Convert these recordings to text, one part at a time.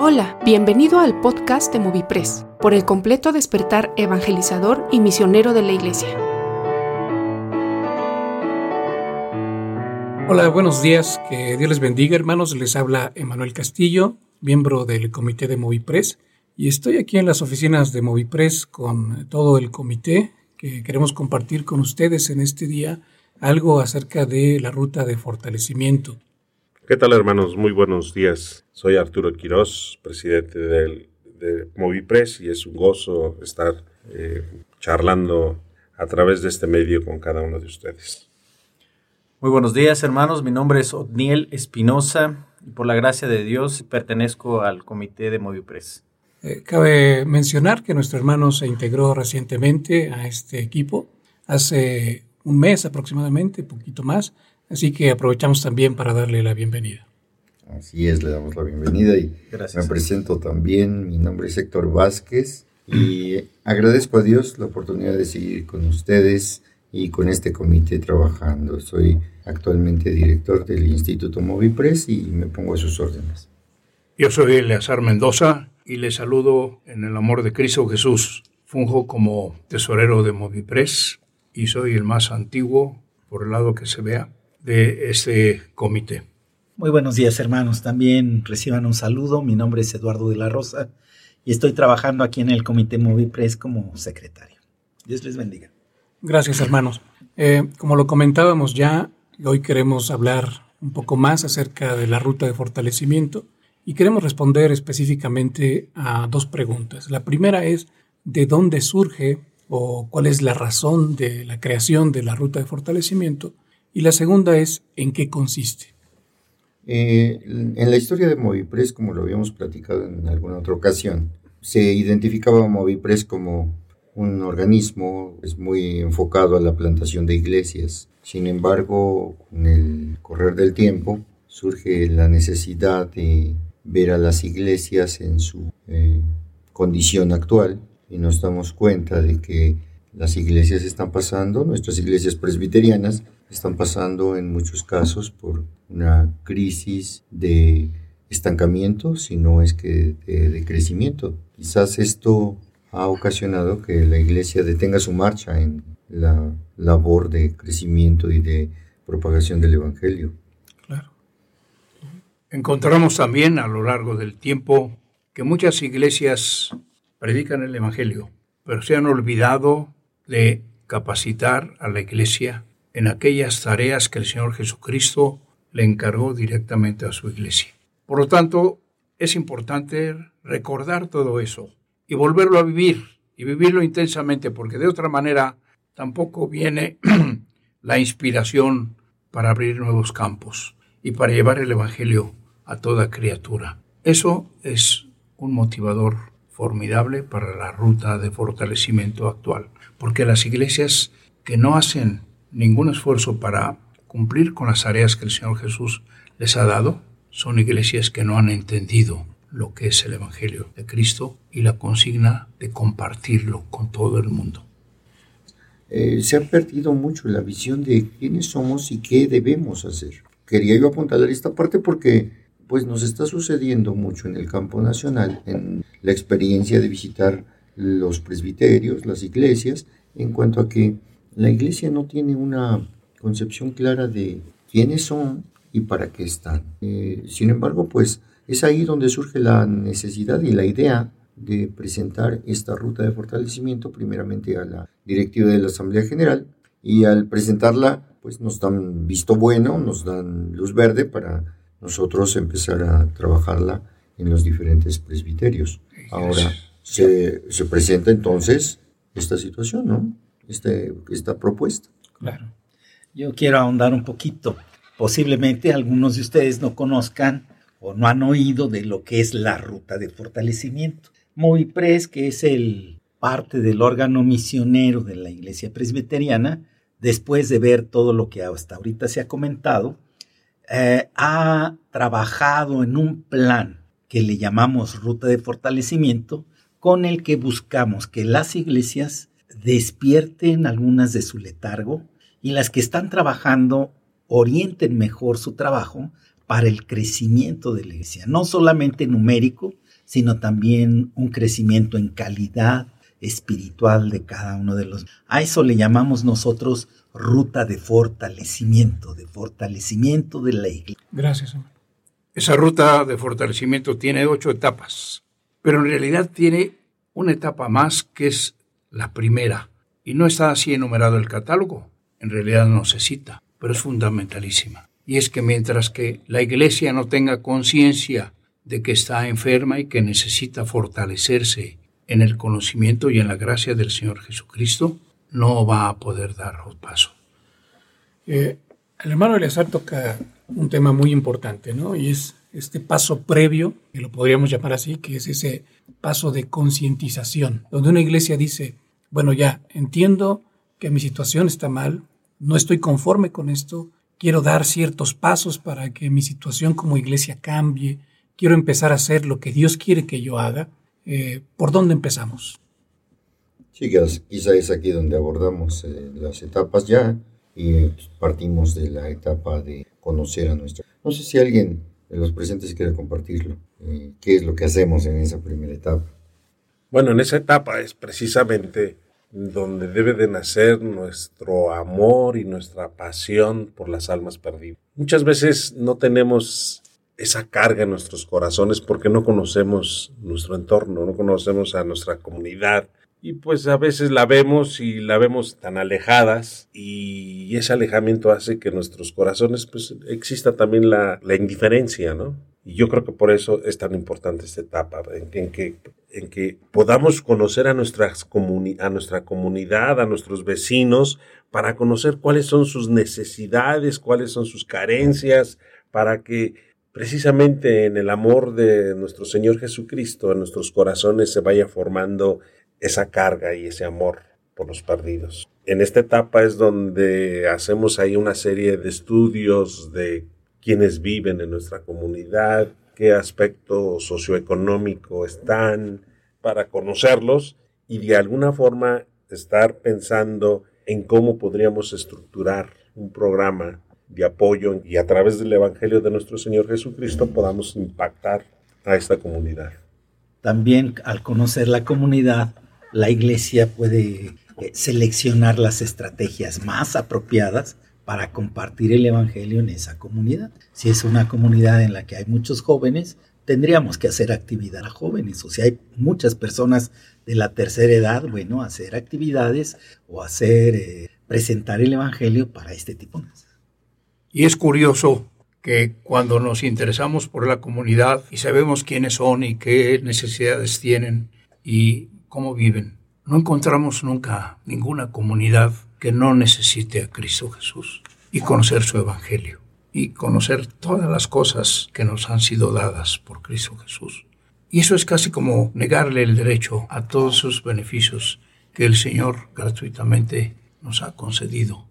Hola, bienvenido al podcast de Movipress, por el completo despertar evangelizador y misionero de la Iglesia. Hola, buenos días, que Dios les bendiga hermanos, les habla Emanuel Castillo, miembro del comité de Movipress, y estoy aquí en las oficinas de Movipress con todo el comité que queremos compartir con ustedes en este día algo acerca de la ruta de fortalecimiento. ¿Qué tal hermanos? Muy buenos días. Soy Arturo Quirós, presidente del, de Movipress y es un gozo estar eh, charlando a través de este medio con cada uno de ustedes. Muy buenos días hermanos, mi nombre es Otniel Espinosa y por la gracia de Dios pertenezco al comité de Movipress. Eh, cabe mencionar que nuestro hermano se integró recientemente a este equipo hace un mes aproximadamente, poquito más, Así que aprovechamos también para darle la bienvenida. Así es, le damos la bienvenida y me presento también. Mi nombre es Héctor Vázquez y agradezco a Dios la oportunidad de seguir con ustedes y con este comité trabajando. Soy actualmente director del Instituto Movipress y me pongo a sus órdenes. Yo soy Eleazar Mendoza y le saludo en el amor de Cristo Jesús. Funjo como tesorero de Movipress y soy el más antiguo por el lado que se vea de este comité. Muy buenos días hermanos, también reciban un saludo. Mi nombre es Eduardo de la Rosa y estoy trabajando aquí en el comité Movipress como secretario. Dios les bendiga. Gracias hermanos. Eh, como lo comentábamos ya, hoy queremos hablar un poco más acerca de la ruta de fortalecimiento y queremos responder específicamente a dos preguntas. La primera es, ¿de dónde surge o cuál es la razón de la creación de la ruta de fortalecimiento? Y la segunda es, ¿en qué consiste? Eh, en la historia de Movipress, como lo habíamos platicado en alguna otra ocasión, se identificaba a Movipress como un organismo es muy enfocado a la plantación de iglesias. Sin embargo, con el correr del tiempo surge la necesidad de ver a las iglesias en su eh, condición actual y nos damos cuenta de que las iglesias están pasando, nuestras iglesias presbiterianas, están pasando en muchos casos por una crisis de estancamiento, si no es que de, crecimiento. Quizás esto ha ocasionado que la iglesia detenga su marcha en la labor de crecimiento y de propagación del Evangelio. Claro. Encontramos también a lo largo del tiempo que muchas iglesias predican el Evangelio, pero se han olvidado de capacitar a la iglesia en aquellas tareas que el Señor Jesucristo le encargó directamente a su iglesia. Por lo tanto, es importante recordar todo eso y volverlo a vivir y vivirlo intensamente, porque de otra manera tampoco viene la inspiración para abrir nuevos campos y para llevar el Evangelio a toda criatura. Eso es un motivador formidable para la ruta de fortalecimiento actual, porque las iglesias que no hacen ningún esfuerzo para cumplir con las tareas que el Señor Jesús les ha dado, son iglesias que no han entendido lo que es el Evangelio de Cristo y la consigna de compartirlo con todo el mundo. Eh, se ha perdido mucho la visión de quiénes somos y qué debemos hacer. Quería yo apuntar a esta parte porque pues nos está sucediendo mucho en el campo nacional, en la experiencia de visitar los presbiterios, las iglesias, en cuanto a que la iglesia no tiene una concepción clara de quiénes son y para qué están. Eh, sin embargo, pues es ahí donde surge la necesidad y la idea de presentar esta ruta de fortalecimiento primeramente a la directiva de la Asamblea General y al presentarla pues nos dan visto bueno, nos dan luz verde para nosotros empezar a trabajarla en los diferentes presbiterios. Ahora se, se presenta entonces esta situación, ¿no? Este, esta propuesta. Claro. Yo quiero ahondar un poquito. Posiblemente algunos de ustedes no conozcan o no han oído de lo que es la ruta de fortalecimiento. Movipres, que es el parte del órgano misionero de la iglesia presbiteriana, después de ver todo lo que hasta ahorita se ha comentado, eh, ha trabajado en un plan que le llamamos ruta de fortalecimiento, con el que buscamos que las iglesias despierten algunas de su letargo y las que están trabajando orienten mejor su trabajo para el crecimiento de la iglesia, no solamente numérico, sino también un crecimiento en calidad espiritual de cada uno de los. A eso le llamamos nosotros ruta de fortalecimiento, de fortalecimiento de la iglesia. Gracias. Esa ruta de fortalecimiento tiene ocho etapas, pero en realidad tiene una etapa más que es la primera, y no está así enumerado el catálogo, en realidad no se cita, pero es fundamentalísima. Y es que mientras que la iglesia no tenga conciencia de que está enferma y que necesita fortalecerse en el conocimiento y en la gracia del Señor Jesucristo, no va a poder dar paso. Eh, el hermano Eleazar toca un tema muy importante, ¿no? Y es este paso previo, que lo podríamos llamar así, que es ese paso de concientización, donde una iglesia dice, bueno, ya entiendo que mi situación está mal, no estoy conforme con esto, quiero dar ciertos pasos para que mi situación como iglesia cambie, quiero empezar a hacer lo que Dios quiere que yo haga. Eh, ¿Por dónde empezamos? Sí, quizá es aquí donde abordamos eh, las etapas ya y partimos de la etapa de conocer a nuestro. No sé si alguien de los presentes quiere compartirlo. Eh, ¿Qué es lo que hacemos en esa primera etapa? Bueno, en esa etapa es precisamente donde debe de nacer nuestro amor y nuestra pasión por las almas perdidas. Muchas veces no tenemos esa carga en nuestros corazones porque no conocemos nuestro entorno, no conocemos a nuestra comunidad, y pues a veces la vemos y la vemos tan alejadas y ese alejamiento hace que en nuestros corazones pues exista también la, la indiferencia, ¿no? Y yo creo que por eso es tan importante esta etapa, en, que, en que podamos conocer a, nuestras a nuestra comunidad, a nuestros vecinos, para conocer cuáles son sus necesidades, cuáles son sus carencias, para que precisamente en el amor de nuestro Señor Jesucristo en nuestros corazones se vaya formando esa carga y ese amor por los perdidos. En esta etapa es donde hacemos ahí una serie de estudios de quienes viven en nuestra comunidad, qué aspecto socioeconómico están, para conocerlos y de alguna forma estar pensando en cómo podríamos estructurar un programa de apoyo y a través del Evangelio de nuestro Señor Jesucristo podamos impactar a esta comunidad. También al conocer la comunidad la iglesia puede eh, seleccionar las estrategias más apropiadas para compartir el Evangelio en esa comunidad. Si es una comunidad en la que hay muchos jóvenes, tendríamos que hacer actividad a jóvenes. O si hay muchas personas de la tercera edad, bueno, hacer actividades o hacer, eh, presentar el Evangelio para este tipo. Y es curioso que cuando nos interesamos por la comunidad y sabemos quiénes son y qué necesidades tienen y cómo viven. No encontramos nunca ninguna comunidad que no necesite a Cristo Jesús y conocer su Evangelio y conocer todas las cosas que nos han sido dadas por Cristo Jesús. Y eso es casi como negarle el derecho a todos sus beneficios que el Señor gratuitamente nos ha concedido.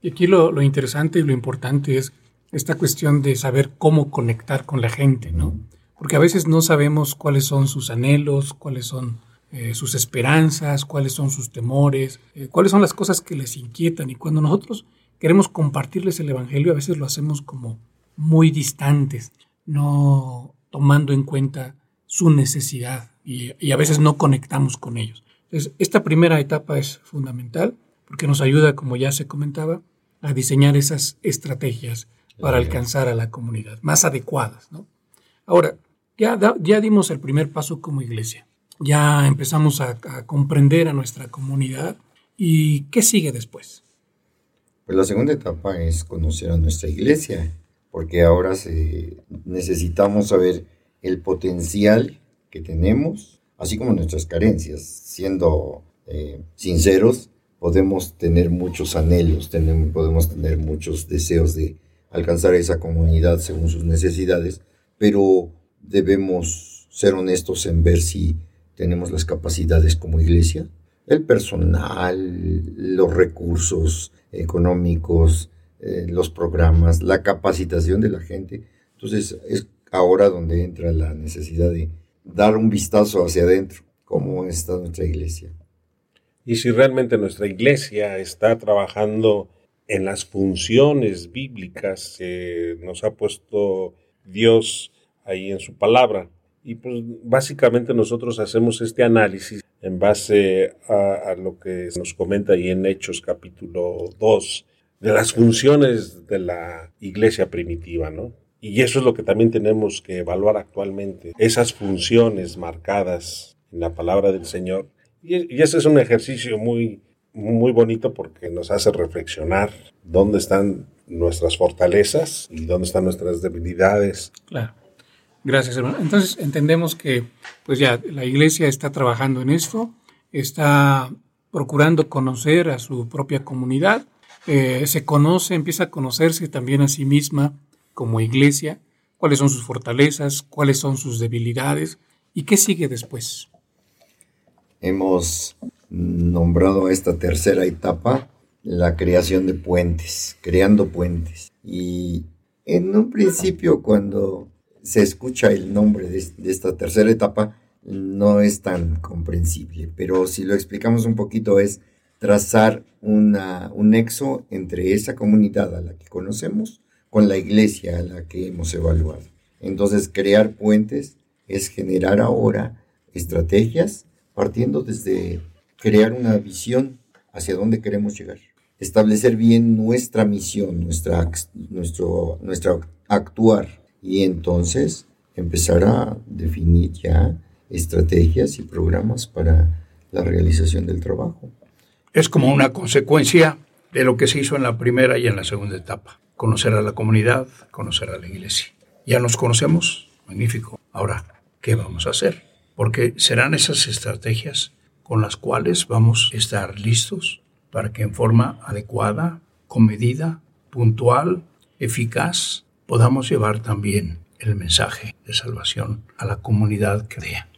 Y aquí lo, lo interesante y lo importante es esta cuestión de saber cómo conectar con la gente, ¿no? Porque a veces no sabemos cuáles son sus anhelos, cuáles son eh, sus esperanzas, cuáles son sus temores, eh, cuáles son las cosas que les inquietan. Y cuando nosotros queremos compartirles el Evangelio, a veces lo hacemos como muy distantes, no tomando en cuenta su necesidad y, y a veces no conectamos con ellos. Entonces, esta primera etapa es fundamental porque nos ayuda, como ya se comentaba, a diseñar esas estrategias para alcanzar a la comunidad más adecuadas. ¿no? Ahora, ya, ya dimos el primer paso como iglesia, ya empezamos a, comprender a nuestra comunidad y ¿qué sigue después? Pues la segunda etapa es conocer a nuestra iglesia, porque ahora necesitamos saber el potencial que tenemos, así como nuestras carencias. Siendo eh, sinceros, podemos tener muchos anhelos, tenemos, podemos tener muchos deseos de alcanzar esa comunidad según sus necesidades, pero debemos ser honestos en ver si tenemos las capacidades como iglesia, el personal, los recursos económicos, eh, los programas, la capacitación de la gente. Entonces es ahora donde entra la necesidad de dar un vistazo hacia adentro, cómo está nuestra iglesia. Y si realmente nuestra iglesia está trabajando en las funciones bíblicas que nos ha puesto Dios ahí en su palabra. Y pues básicamente nosotros hacemos este análisis en base a, lo que nos comenta ahí en Hechos capítulo 2, de las funciones de la iglesia primitiva, ¿no? Y eso es lo que también tenemos que evaluar actualmente, esas funciones marcadas en la palabra del Señor. Y, y ese es un ejercicio muy, muy bonito porque nos hace reflexionar dónde están nuestras fortalezas y dónde están nuestras debilidades. Claro. Gracias, hermano. Entonces entendemos que pues ya la iglesia está trabajando en esto, está procurando conocer a su propia comunidad, eh, se conoce, empieza a conocerse también a sí misma como iglesia, cuáles son sus fortalezas, cuáles son sus debilidades y qué sigue después. Hemos nombrado a esta tercera etapa la creación de puentes, creando puentes. Y en un principio cuando se escucha el nombre de, esta tercera etapa, no es tan comprensible, pero si lo explicamos un poquito es trazar una, un nexo entre esa comunidad a la que conocemos con la iglesia a la que hemos evaluado. Entonces, crear puentes es generar ahora estrategias partiendo desde crear una visión hacia dónde queremos llegar. Establecer bien nuestra misión, nuestra, nuestro, nuestra actuar y entonces empezar a definir ya estrategias y programas para la realización del trabajo es como una consecuencia de lo que se hizo en la primera y en la segunda etapa. Conocer a la comunidad, conocer a la iglesia. Ya nos conocemos, magnífico. Ahora, ¿qué vamos a hacer? Porque serán esas estrategias con las cuales vamos a estar listos para que en forma adecuada, comedida, puntual, eficaz, podamos llevar también el mensaje de salvación a la comunidad que vea.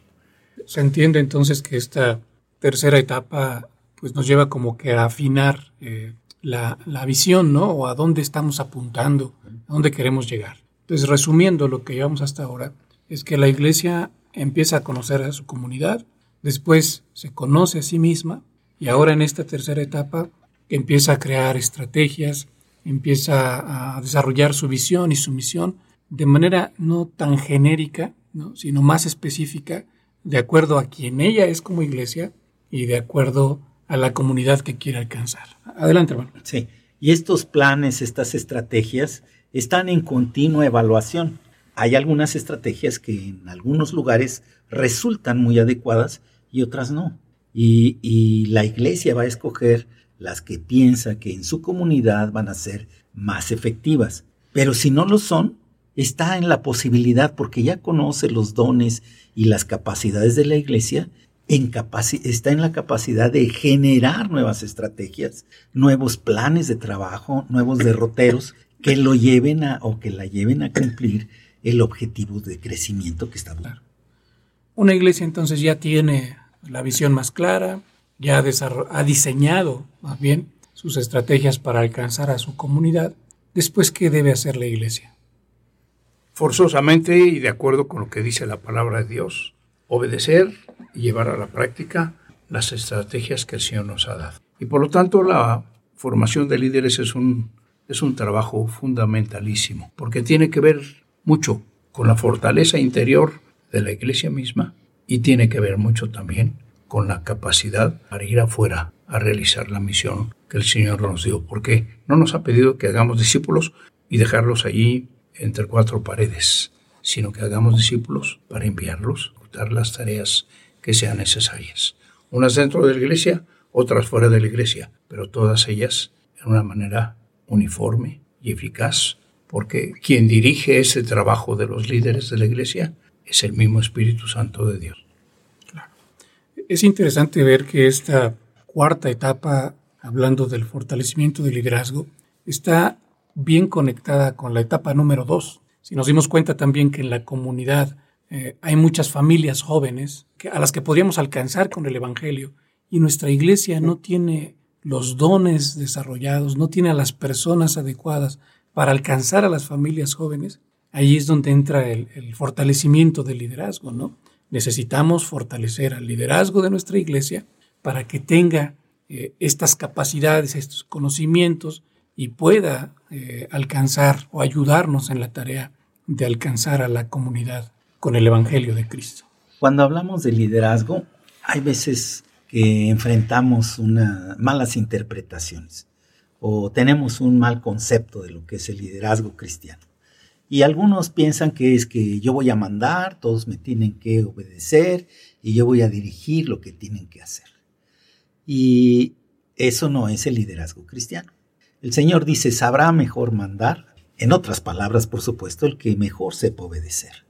Se entiende entonces que esta tercera etapa pues nos lleva como que a afinar eh, la, la, visión, ¿no? O a dónde estamos apuntando, a dónde queremos llegar. Entonces, resumiendo lo que llevamos hasta ahora, es que la iglesia empieza a conocer a su comunidad, después se conoce a sí misma y ahora en esta tercera etapa empieza a crear estrategias, empieza a desarrollar su visión y su misión de manera no tan genérica, ¿no? sino más específica, de acuerdo a quien ella es como iglesia y de acuerdo a la comunidad que quiere alcanzar. Adelante, hermano. Sí, y estos planes, estas estrategias están en continua evaluación. Hay algunas estrategias que en algunos lugares resultan muy adecuadas y otras no. Y, la iglesia va a escoger las que piensa que en su comunidad van a ser más efectivas. Pero si no lo son, está en la posibilidad, porque ya conoce los dones y las capacidades de la iglesia, está en la capacidad de generar nuevas estrategias, nuevos planes de trabajo, nuevos derroteros que lo lleven a o que la lleven a cumplir el objetivo de crecimiento que está buscando. Una iglesia entonces ya tiene la visión más clara, ya ha diseñado más bien sus estrategias para alcanzar a su comunidad. Después, ¿qué debe hacer la iglesia? Forzosamente y de acuerdo con lo que dice la palabra de Dios, obedecer y llevar a la práctica las estrategias que el Señor nos ha dado. Y por lo tanto la formación de líderes es un, es un trabajo fundamentalísimo, porque tiene que ver mucho con la fortaleza interior de la iglesia misma y tiene que ver mucho también con la capacidad para ir afuera a realizar la misión que el Señor nos dio, porque no nos ha pedido que hagamos discípulos y dejarlos allí entre cuatro paredes, sino que hagamos discípulos para enviarlos las tareas que sean necesarias. Unas dentro de la iglesia, otras fuera de la iglesia, pero todas ellas en una manera uniforme y eficaz, porque quien dirige ese trabajo de los líderes de la iglesia es el mismo Espíritu Santo de Dios. Es interesante ver que esta cuarta etapa, hablando del fortalecimiento del liderazgo, está bien conectada con la etapa número dos. Si nos dimos cuenta también que en la comunidad eh, hay muchas familias jóvenes a las que podríamos alcanzar con el Evangelio y nuestra iglesia no tiene los dones desarrollados, no tiene a las personas adecuadas para alcanzar a las familias jóvenes, ahí es donde entra el, fortalecimiento del liderazgo, ¿no? Necesitamos fortalecer al liderazgo de nuestra iglesia para que tenga eh, estas capacidades, estos conocimientos y pueda eh, alcanzar o ayudarnos en la tarea de alcanzar a la comunidad con el Evangelio de Cristo. Cuando hablamos de liderazgo, hay veces que enfrentamos unas malas interpretaciones o tenemos un mal concepto de lo que es el liderazgo cristiano. Y algunos piensan que es que yo voy a mandar, todos me tienen que obedecer y yo voy a dirigir lo que tienen que hacer. Y eso no es el liderazgo cristiano. El Señor dice, sabrá mejor mandar, en otras palabras, por supuesto, el que mejor sepa obedecer.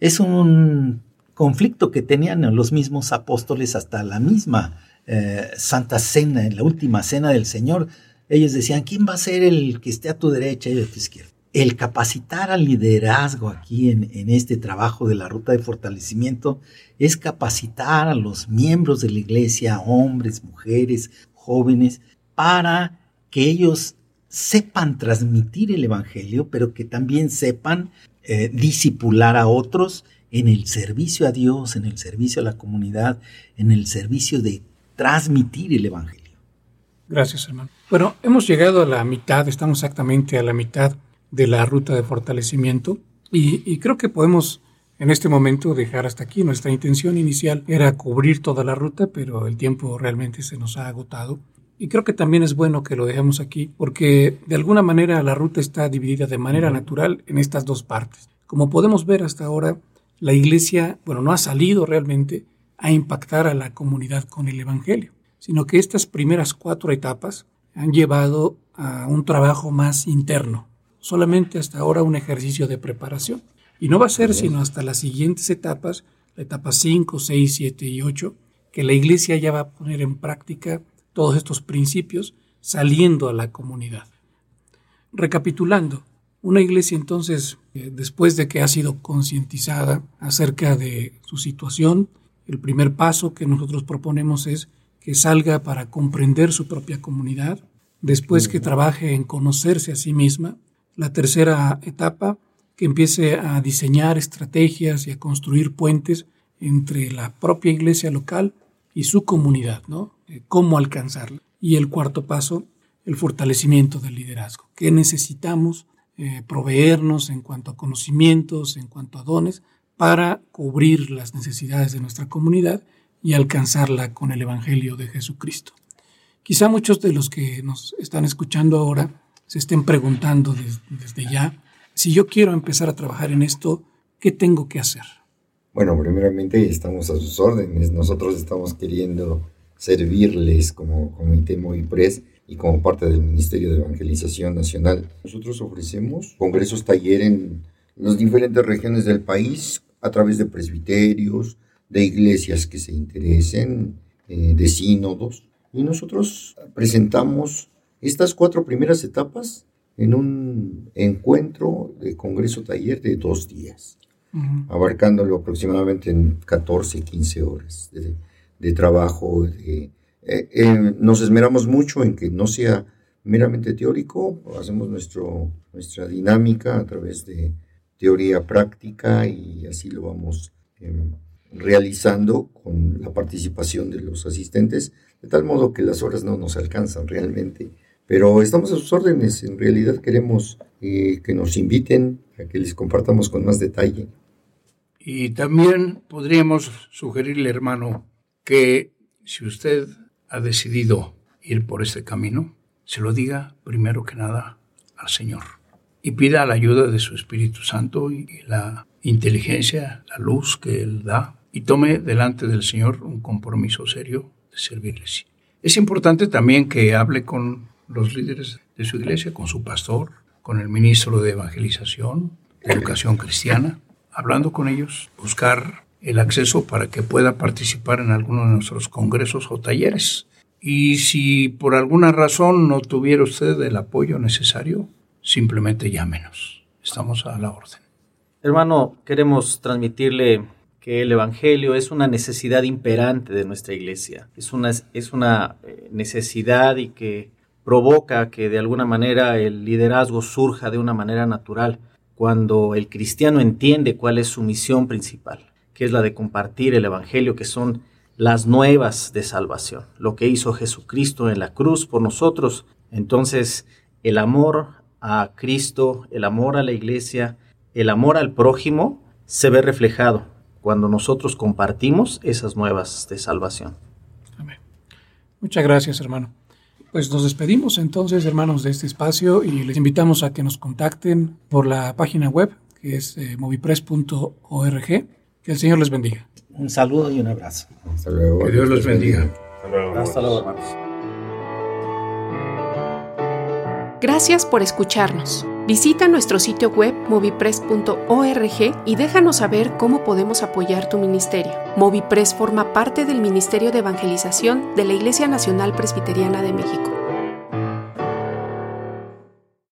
Es un conflicto que tenían los mismos apóstoles hasta la misma eh, Santa Cena, en la última cena del Señor. Ellos decían, ¿quién va a ser el que esté a tu derecha y a tu izquierda? El capacitar al liderazgo aquí en, en este trabajo de la ruta de fortalecimiento es capacitar a los miembros de la iglesia, hombres, mujeres, jóvenes, para que ellos sepan transmitir el Evangelio, pero que también sepan eh, disipular a otros en el servicio a Dios, en el servicio a la comunidad, en el servicio de transmitir el Evangelio. Gracias, hermano. Bueno, hemos llegado a la mitad, estamos exactamente a la mitad de la ruta de fortalecimiento y, y creo que podemos en este momento dejar hasta aquí. Nuestra intención inicial era cubrir toda la ruta, pero el tiempo realmente se nos ha agotado. Y creo que también es bueno que lo dejemos aquí porque de alguna manera la ruta está dividida de manera natural en estas dos partes. Como podemos ver hasta ahora, la iglesia, bueno, no ha salido realmente a impactar a la comunidad con el Evangelio, sino que estas primeras cuatro etapas han llevado a un trabajo más interno, solamente hasta ahora un ejercicio de preparación. Y no va a ser sino hasta las siguientes etapas, la etapa 5, 6, 7 y 8, que la iglesia ya va a poner en práctica todos estos principios saliendo a la comunidad. Recapitulando, una iglesia entonces, eh, después de que ha sido concientizada acerca de su situación, el primer paso que nosotros proponemos es que salga para comprender su propia comunidad, después que trabaje en conocerse a sí misma, la tercera etapa, que empiece a diseñar estrategias y a construir puentes entre la propia iglesia local y su comunidad, ¿no? Eh, cómo alcanzarla. Y el cuarto paso, el fortalecimiento del liderazgo. ¿Qué necesitamos eh, proveernos en cuanto a conocimientos, en cuanto a dones, para cubrir las necesidades de nuestra comunidad y alcanzarla con el Evangelio de Jesucristo? Quizá muchos de los que nos están escuchando ahora se estén preguntando desde ya, si yo quiero empezar a trabajar en esto, ¿qué tengo que hacer? Bueno, primeramente estamos a sus órdenes. Nosotros estamos queriendo servirles como Comité Movipres y como parte del Ministerio de Evangelización Nacional. Nosotros ofrecemos congresos taller en las diferentes regiones del país a través de presbiterios, de iglesias que se interesen, eh, de sínodos. Y nosotros presentamos estas cuatro primeras etapas en un encuentro de congreso taller de dos días, abarcándolo aproximadamente en 14, 15 horas de, trabajo. Eh, eh, nos esmeramos mucho en que no sea meramente teórico, hacemos nuestro, nuestra dinámica a través de teoría práctica y así lo vamos em, realizando con la participación de los asistentes, de tal modo que las horas no nos alcanzan realmente pero estamos a sus órdenes. En realidad queremos eh, que nos inviten a que les compartamos con más detalle. Y también podríamos sugerirle, hermano, que si usted ha decidido ir por este camino, se lo diga primero que nada al Señor y pida la ayuda de su Espíritu Santo y la inteligencia, la luz que Él da y tome delante del Señor un compromiso serio de servirles. Es importante también que hable con los líderes de su iglesia, con su pastor, con el ministro de Evangelización, de Educación Cristiana, hablando con ellos, buscar el acceso para que pueda participar en alguno de nuestros congresos o talleres. Y si por alguna razón no tuviera usted el apoyo necesario, simplemente llámenos. Estamos a la orden. Hermano, queremos transmitirle que el Evangelio es una necesidad imperante de nuestra iglesia. Es una, es una eh, necesidad y que provoca que de alguna manera el liderazgo surja de una manera natural cuando el cristiano entiende cuál es su misión principal, que es la de compartir el Evangelio, que son las nuevas de salvación, lo que hizo Jesucristo en la cruz por nosotros. Entonces, el amor a Cristo, el amor a la iglesia, el amor al prójimo, se ve reflejado cuando nosotros compartimos esas nuevas de salvación. Amén. Muchas gracias, hermano. Pues nos despedimos entonces, hermanos, de este espacio y les invitamos a que nos contacten por la página web, que es eh, movipress.org. Que el Señor les bendiga. Un saludo y un abrazo. Hasta luego. Que Dios los bendiga. Hasta luego. Hasta luego, hermanos. Gracias por escucharnos. Visita nuestro sitio web movipress.org y déjanos saber cómo podemos apoyar tu ministerio. Movipress forma parte del Ministerio de Evangelización de la Iglesia Nacional Presbiteriana de México.